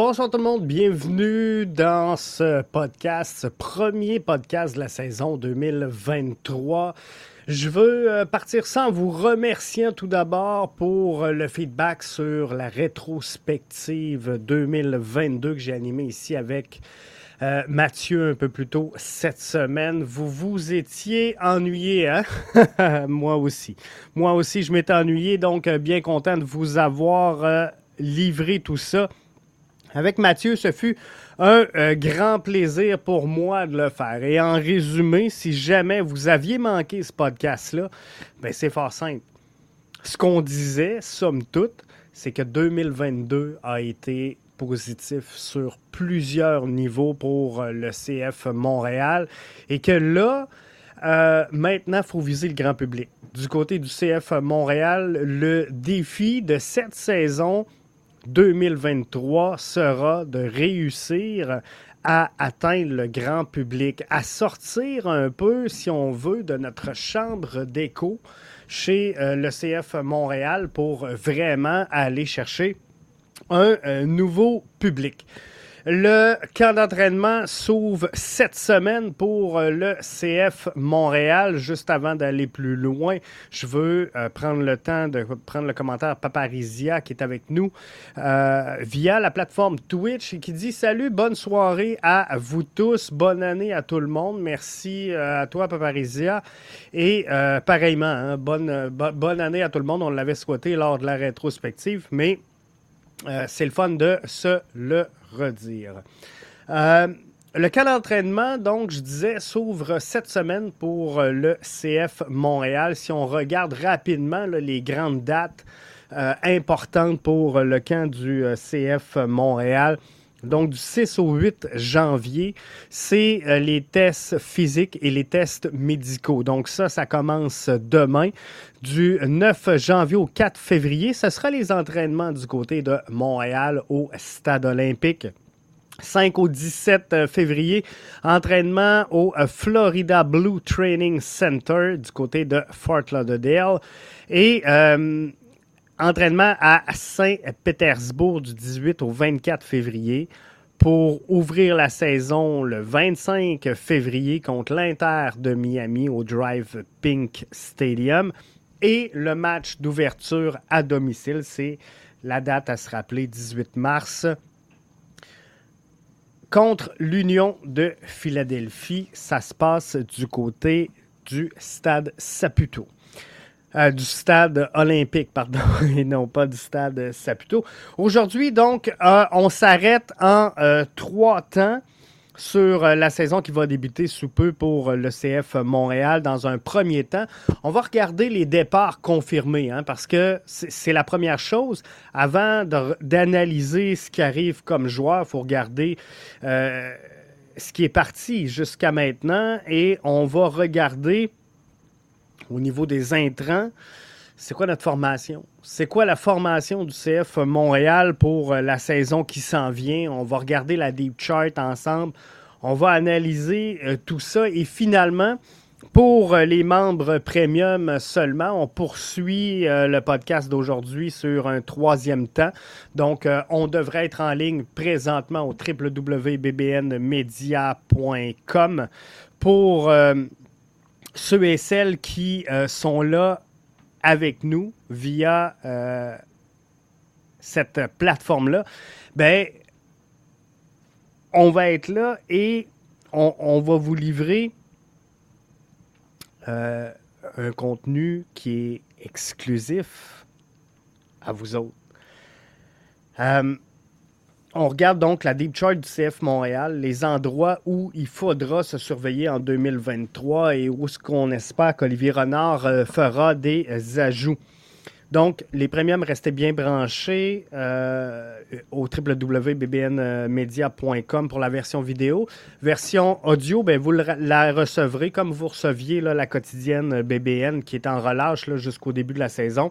Bonsoir tout le monde, bienvenue dans ce podcast, ce premier podcast de la saison 2023. Je veux euh, partir sans vous remercier tout d'abord pour euh, le feedback sur la rétrospective 2022 que j'ai animée ici avec euh, Mathieu un peu plus tôt cette semaine. Vous vous étiez ennuyé, hein? Moi aussi. Moi aussi, je m'étais ennuyé, donc bien content de vous avoir livré tout ça. Avec Mathieu, ce fut un euh, grand plaisir pour moi de le faire. Et en résumé, si jamais vous aviez manqué ce podcast-là, ben c'est fort simple. Ce qu'on disait, somme toute, c'est que 2022 a été positif sur plusieurs niveaux pour euh, le CF Montréal et que là, euh, maintenant, il faut viser le grand public. Du côté du CF Montréal, le défi de cette saison 2023 sera de réussir à atteindre le grand public, à sortir un peu, si on veut, de notre chambre d'écho chez euh, le CF Montréal pour vraiment aller chercher un euh, nouveau public. Le camp d'entraînement s'ouvre cette semaine pour euh, le CF Montréal. Juste avant d'aller plus loin, je veux euh, prendre le temps de prendre le commentaire Paparizia qui est avec nous euh, via la plateforme Twitch et qui dit Salut, bonne soirée à vous tous, bonne année à tout le monde. Merci à toi, Paparizia. Et pareillement, hein, bonne, bonne année à tout le monde. On l'avait souhaité lors de la rétrospective, mais c'est le fun de se le redire. Euh, le cas d'entraînement, donc, je disais, s'ouvre cette semaine pour euh, le CF Montréal. Si on regarde rapidement les grandes dates euh, importantes pour le camp du CF Montréal, donc, du 6 au 8 janvier, c'est euh, les tests physiques et les tests médicaux. Donc, ça, ça commence demain. Du 9 janvier au 4 février, ce sera les entraînements du côté de Montréal au Stade olympique. 5 au 17 euh, février, entraînement au euh, Florida Blue Training Center du côté de Fort Lauderdale. Et entraînement à Saint-Pétersbourg du 18 au 24 février pour ouvrir la saison le 25 février contre l'Inter de Miami au Drive Pink Stadium. Et le match d'ouverture à domicile, c'est la date à se rappeler, 18 mars, contre l'Union de Philadelphie. Ça se passe du côté du stade Saputo. Euh, du stade olympique, pardon, et non pas du stade Saputo. Aujourd'hui, donc, euh, on s'arrête en euh, trois temps sur la saison qui va débuter sous peu pour le CF Montréal dans un premier temps. On va regarder les départs confirmés, hein, parce que c'est la première chose. Avant d'analyser ce qui arrive comme joueur, il faut regarder ce qui est parti jusqu'à maintenant et on va regarder au niveau des intrants, c'est quoi notre formation? C'est quoi la formation du CF Montréal pour euh, la saison qui s'en vient? On va regarder la deep chart ensemble. On va analyser euh, tout ça et finalement, pour euh, les membres premium seulement, on poursuit le podcast d'aujourd'hui sur un troisième temps. Donc, on devrait être en ligne présentement au www.bbnmedia.com pour ceux et celles qui euh, sont là avec nous via euh, cette plateforme-là, ben, on va être là et on, va vous livrer euh, un contenu qui est exclusif à vous autres on regarde donc la deep chart du CF Montréal, les endroits où il faudra se surveiller en 2023 et où ce qu'on espère qu'Olivier Renard euh, fera des ajouts. Donc, les premiums restaient bien branchés euh, au www.bbnmedia.com pour la version vidéo. Version audio, ben, vous la recevrez comme vous receviez la quotidienne BBN qui est en relâche jusqu'au début de la saison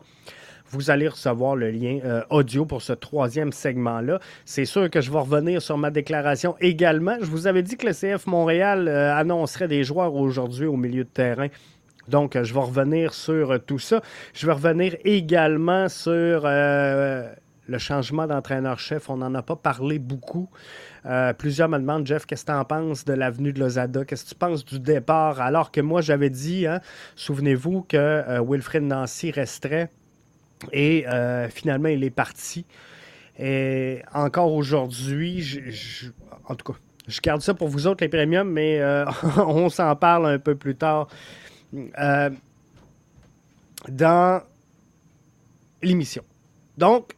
vous allez recevoir le lien euh, audio pour ce troisième segment-là. C'est sûr que je vais revenir sur ma déclaration également. Je vous avais dit que le CF Montréal euh, annoncerait des joueurs aujourd'hui au milieu de terrain. Donc, euh, je vais revenir sur tout ça. Je vais revenir également sur le changement d'entraîneur-chef. On n'en a pas parlé beaucoup. Euh, plusieurs me demandent, Jeff, qu'est-ce que tu en penses de l'avenue de Lozada? Qu'est-ce que tu penses du départ? Alors que moi, j'avais dit, hein, souvenez-vous, que euh, Wilfred Nancy resterait et finalement, il est parti. Et encore aujourd'hui, en tout cas, je garde ça pour vous autres, les premiums, mais on s'en parle un peu plus tard dans l'émission. Donc,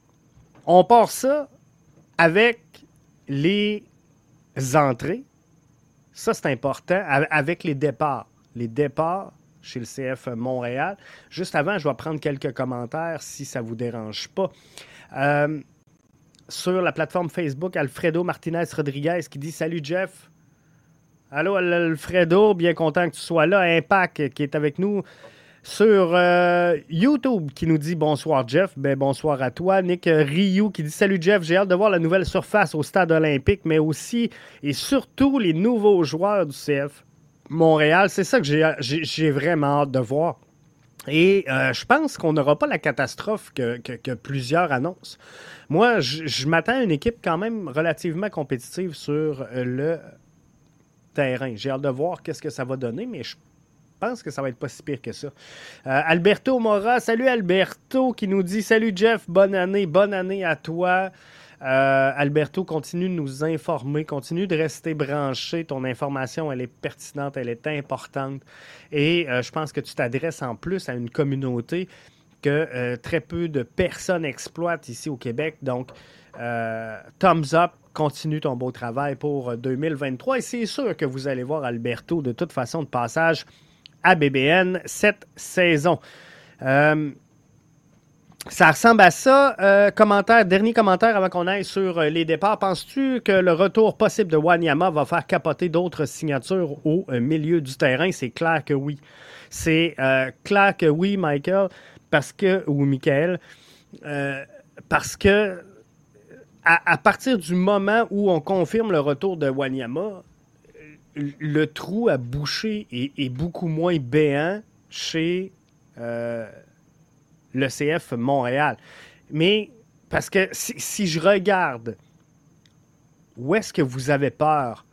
on part ça avec les entrées. Ça, c'est important. Avec les départs. Les départs chez le CF Montréal. Juste avant, je vais prendre quelques commentaires si ça ne vous dérange pas. Euh, sur la plateforme Facebook, Alfredo Martinez Rodriguez qui dit Salut Jeff. Allô Alfredo, bien content que tu sois là. Impact qui est avec nous sur euh, YouTube qui nous dit bonsoir Jeff. Ben, bonsoir à toi. Nick Ryu qui dit salut Jeff, j'ai hâte de voir la nouvelle surface au stade olympique, mais aussi et surtout les nouveaux joueurs du CF Montréal. C'est ça que j'ai vraiment hâte de voir. Et euh, je pense qu'on n'aura pas la catastrophe que, plusieurs annoncent. Moi, je, m'attends à une équipe quand même relativement compétitive sur le terrain. J'ai hâte de voir qu'est-ce que ça va donner, mais je pense que ça va être pas si pire que ça. Euh, Alberto Mora, salut Alberto qui nous dit Salut Jeff, bonne année, bonne année à toi. Euh, Alberto, continue de nous informer, continue de rester branché. Ton information, elle est pertinente, elle est importante. Et euh, je pense que tu t'adresses en plus à une communauté que très peu de personnes exploitent ici au Québec. Donc, thumbs up, continue ton beau travail pour 2023. Et c'est sûr que vous allez voir Alberto de toute façon de passage à BBN cette saison. Euh, ça ressemble à ça. Euh, commentaire, dernier commentaire avant qu'on aille sur euh, les départs. Penses-tu que le retour possible de Wanyama va faire capoter d'autres signatures au milieu du terrain? C'est clair que oui. C'est clair que oui, Michael, parce que, ou Michael, parce que à, partir du moment où on confirme le retour de Wanyama, le trou à boucher est, beaucoup moins béant chez euh, le CF Montréal. Mais parce que si, je regarde où est-ce que vous avez peur,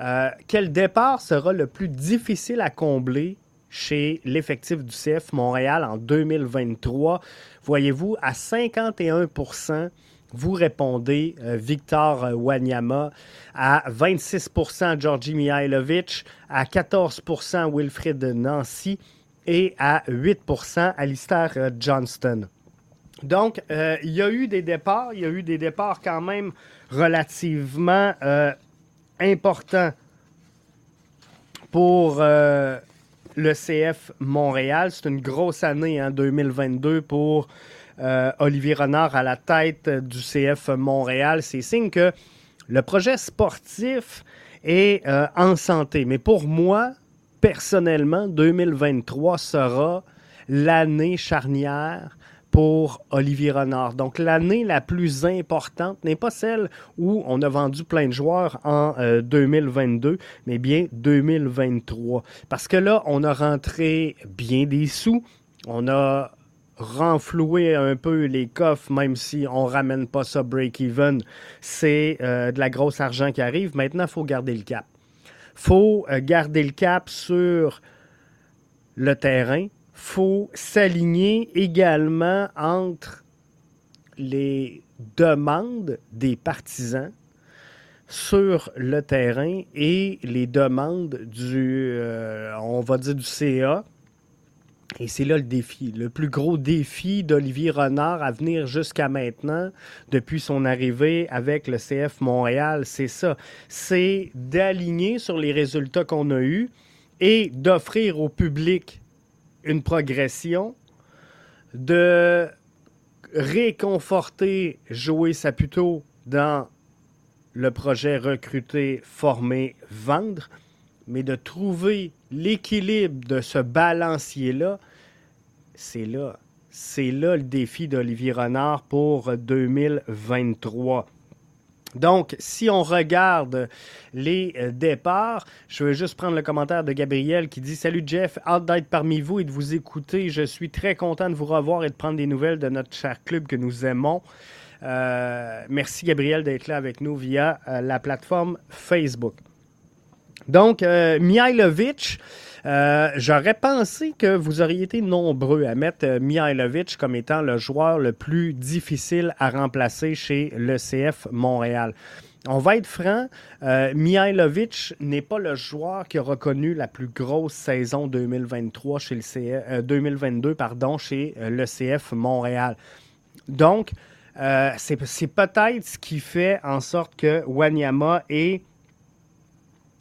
euh, quel départ sera le plus difficile à combler chez l'effectif du CF Montréal en 2023? Voyez-vous, à 51% vous répondez euh, Victor euh, Wanyama, à 26% Georgi Mihailovic, à 14% Wilfred Nancy et à 8% Alistair euh, Johnston. Donc, il y a eu des départs, il y a eu des départs quand même relativement importants pour le CF Montréal. C'est une grosse année en hein, 2022 pour euh, Olivier Renard à la tête du CF Montréal, c'est signe que le projet sportif est euh, en santé. Mais pour moi, personnellement, 2023 sera l'année charnière pour Olivier Renard. Donc l'année la plus importante n'est pas celle où on a vendu plein de joueurs en 2022, euh, mais bien 2023. Parce que là, on a rentré bien des sous, on a renflouer un peu les coffres, même si on ramène pas ça break-even, c'est euh, de la grosse argent qui arrive. Maintenant, il faut garder le cap. Faut euh, garder le cap sur le terrain. faut s'aligner également entre les demandes des partisans sur le terrain et les demandes du, euh, on va dire, du CA, et c'est là le défi. Le plus gros défi d'Olivier Renard à venir jusqu'à maintenant, depuis son arrivée avec le CF Montréal, c'est ça. C'est d'aligner sur les résultats qu'on a eus et d'offrir au public une progression, de réconforter Joey Saputo dans le projet recruter, former, vendre mais de trouver l'équilibre de ce balancier-là, c'est là. C'est là le défi d'Olivier Renard pour 2023. Donc, si on regarde les euh, départs, je vais juste prendre le commentaire de Gabriel qui dit Salut Jeff, hâte d'être parmi vous et de vous écouter. Je suis très content de vous revoir et de prendre des nouvelles de notre cher club que nous aimons. Euh, merci Gabriel d'être là avec nous via euh, la plateforme Facebook. Donc, Mihailovic, j'aurais pensé que vous auriez été nombreux à mettre Mihailovic comme étant le joueur le plus difficile à remplacer chez l'ECF Montréal. On va être franc, euh, Mihailovic n'est pas le joueur qui a reconnu la plus grosse saison 2023 chez le 2022 euh, pardon, chez euh, l'ECF Montréal. Donc, c'est peut-être ce qui fait en sorte que Wanyama est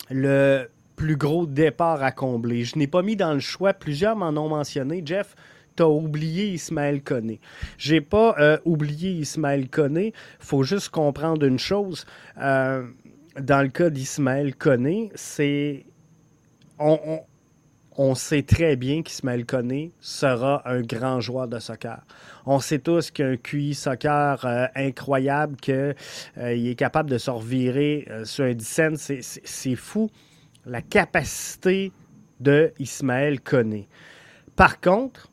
le plus gros départ à combler. Je n'ai pas mis dans le choix, plusieurs m'en ont mentionné. Jeff, tu as oublié Ismaël Koné. J'ai pas euh, oublié Ismaël Koné. faut juste comprendre une chose. Euh, dans le cas d'Ismaël Koné, c'est. On, sait très bien qu'Ismaël Koné sera un grand joueur de soccer. On sait tous qu'il a un QI soccer euh, incroyable, qu'il est capable de se revirer sur un 10 C'est fou la capacité de Ismaël Koné. Par contre,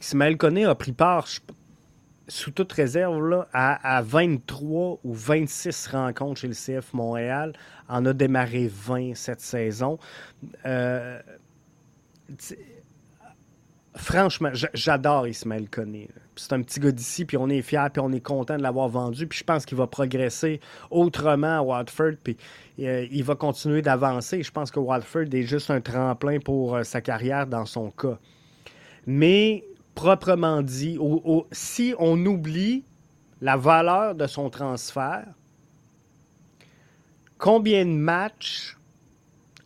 Ismaël Koné a pris part, sous toute réserve, à, 23 ou 26 rencontres chez le CF Montréal. En a démarré 20 cette saison. Euh, franchement, j'adore Ismaël Koné. C'est un petit gars d'ici, puis on est fiers, puis on est content de l'avoir vendu. Puis je pense qu'il va progresser autrement à Watford, puis euh, il va continuer d'avancer. Je pense que Watford est juste un tremplin pour euh, sa carrière dans son cas. Mais proprement dit, si on oublie la valeur de son transfert, combien de matchs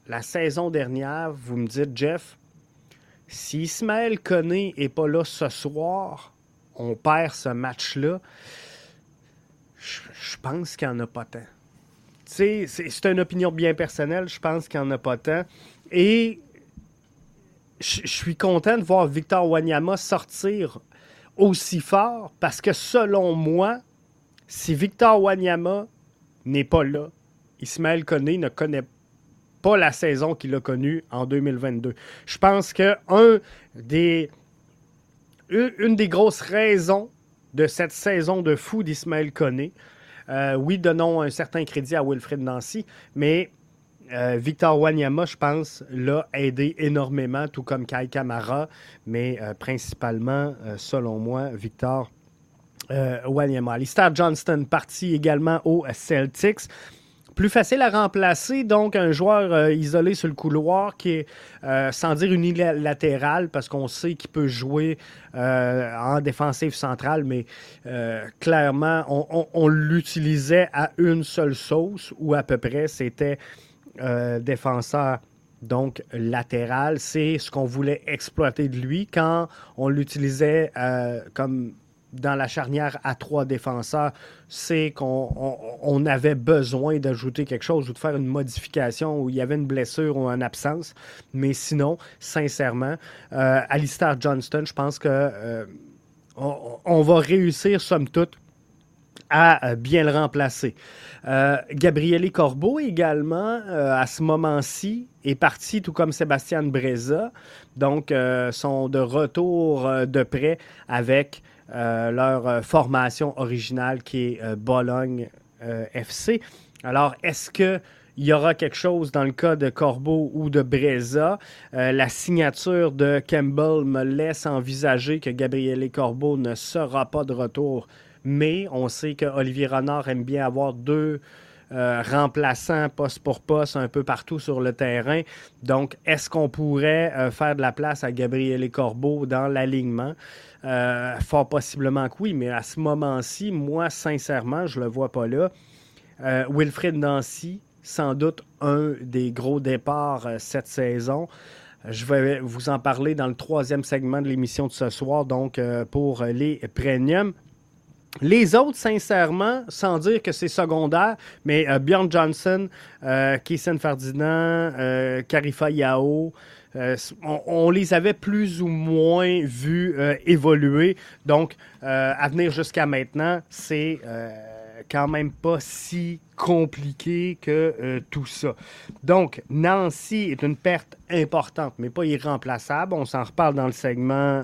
la saison dernière, vous me dites, Jeff, si Ismaël Koné n'est pas là ce soir, on perd ce match-là, je pense qu'il n'y en a pas tant. C'est une opinion bien personnelle, je pense qu'il n'y en a pas tant. Et je suis content de voir Victor Wanyama sortir aussi fort parce que selon moi, si Victor Wanyama n'est pas là, Ismaël Koné ne connaît pas la saison qu'il a connue en 2022. Je pense que des, une des grosses raisons de cette saison de fou d'Ismaël Koné, euh, oui, donnons un certain crédit à Wilfred Nancy, mais euh, Victor Wanyama, je pense, l'a aidé énormément, tout comme Kai Kamara, mais euh, principalement, euh, selon moi, Victor Wanyama. Alistair Johnston parti également au Celtics. Plus facile à remplacer, donc un joueur isolé sur le couloir qui est, sans dire unilatéral, parce qu'on sait qu'il peut jouer en défensive centrale, mais clairement, on l'utilisait à une seule sauce, ou à peu près, c'était euh, défenseur donc latéral, c'est ce qu'on voulait exploiter de lui quand on l'utilisait euh, comme dans la charnière à trois défenseurs, c'est qu'on avait besoin d'ajouter quelque chose ou de faire une modification où il y avait une blessure ou une absence. Mais sinon, sincèrement, euh, Alistair Johnston, je pense que on, va réussir, somme toute, à euh, bien le remplacer. Euh, Gabriele Corbeau également, euh, à ce moment-ci, est parti, tout comme Sébastien Breza. Donc, sont de retour de près avec leur formation originale qui est Bologne FC. Alors, est-ce que il y aura quelque chose dans le cas de Corbeau ou de Breza? la signature de Campbell me laisse envisager que Gabriele Corbeau ne sera pas de retour mais on sait que Olivier Renard aime bien avoir deux euh, remplaçants poste pour poste un peu partout sur le terrain. Donc, est-ce qu'on pourrait euh, faire de la place à Gabriel Corbeau dans l'alignement? Euh, fort possiblement que oui, mais à ce moment-ci, moi, sincèrement, je ne le vois pas là. Wilfred Nancy, sans doute un des gros départs cette saison. Je vais vous en parler dans le troisième segment de l'émission de ce soir, donc pour les premiums. Les autres, sincèrement, sans dire que c'est secondaire, mais euh, Bjorn Johnson, euh, Ferdinand, euh, Karifa Yao, euh, on, les avait plus ou moins vus évoluer. Donc, à venir jusqu'à maintenant, c'est quand même pas si compliqué que tout ça. Donc, Nancy est une perte importante, mais pas irremplaçable. On s'en reparle dans le segment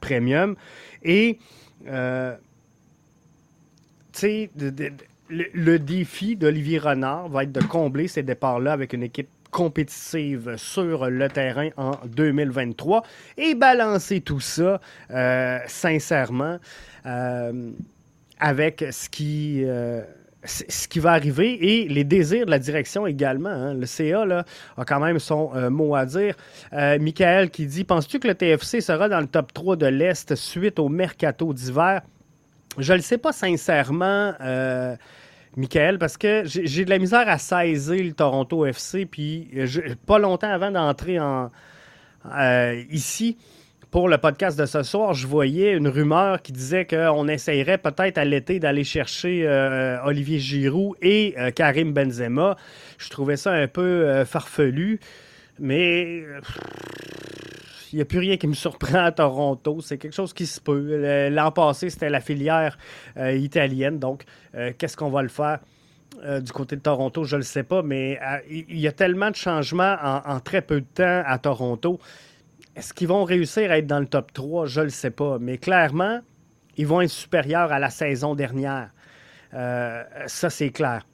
premium. Et, tu sais, le, défi d'Olivier Renard va être de combler ces départs-là avec une équipe compétitive sur le terrain en 2023 et balancer tout ça euh, sincèrement euh, avec ce qui, euh, ce qui va arriver et les désirs de la direction également. Hein. Le CA a quand même son mot à dire. Michael qui dit Penses-tu que le TFC sera dans le top 3 de l'Est suite au mercato d'hiver je ne le sais pas sincèrement, euh, Michael, parce que j'ai de la misère à saisir le Toronto FC. Puis pas longtemps avant d'entrer en, euh, ici pour le podcast de ce soir, je voyais une rumeur qui disait qu'on essayerait peut-être à l'été d'aller chercher euh, Olivier Giroud et Karim Benzema. Je trouvais ça un peu farfelu, mais n'y a plus rien qui me surprend à Toronto. C'est quelque chose qui se peut. L'an passé, c'était la filière euh, italienne. Donc, euh, qu'est-ce qu'on va le faire? Euh, du côté de Toronto, je ne le sais pas, mais il y a tellement de changements en, très peu de temps à Toronto. Est-ce qu'ils vont réussir à être dans le top 3? Je ne le sais pas. Mais clairement, ils vont être supérieurs à la saison dernière. ça, c'est clair.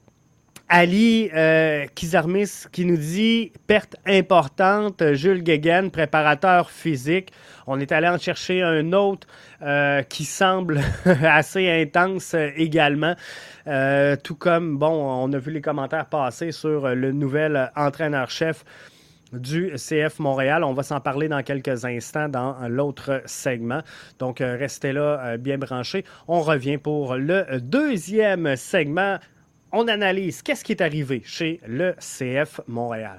Ali euh, Kizarmis qui nous dit perte importante. Jules Guéguen, préparateur physique. On est allé en chercher un autre euh, qui semble assez intense également. Euh, tout comme, bon, on a vu les commentaires passer sur le nouvel entraîneur-chef du CF Montréal. On va s'en parler dans quelques instants dans l'autre segment. Donc, restez là bien branchés. On revient pour le deuxième segment on analyse qu'est-ce qui est arrivé chez le CF Montréal.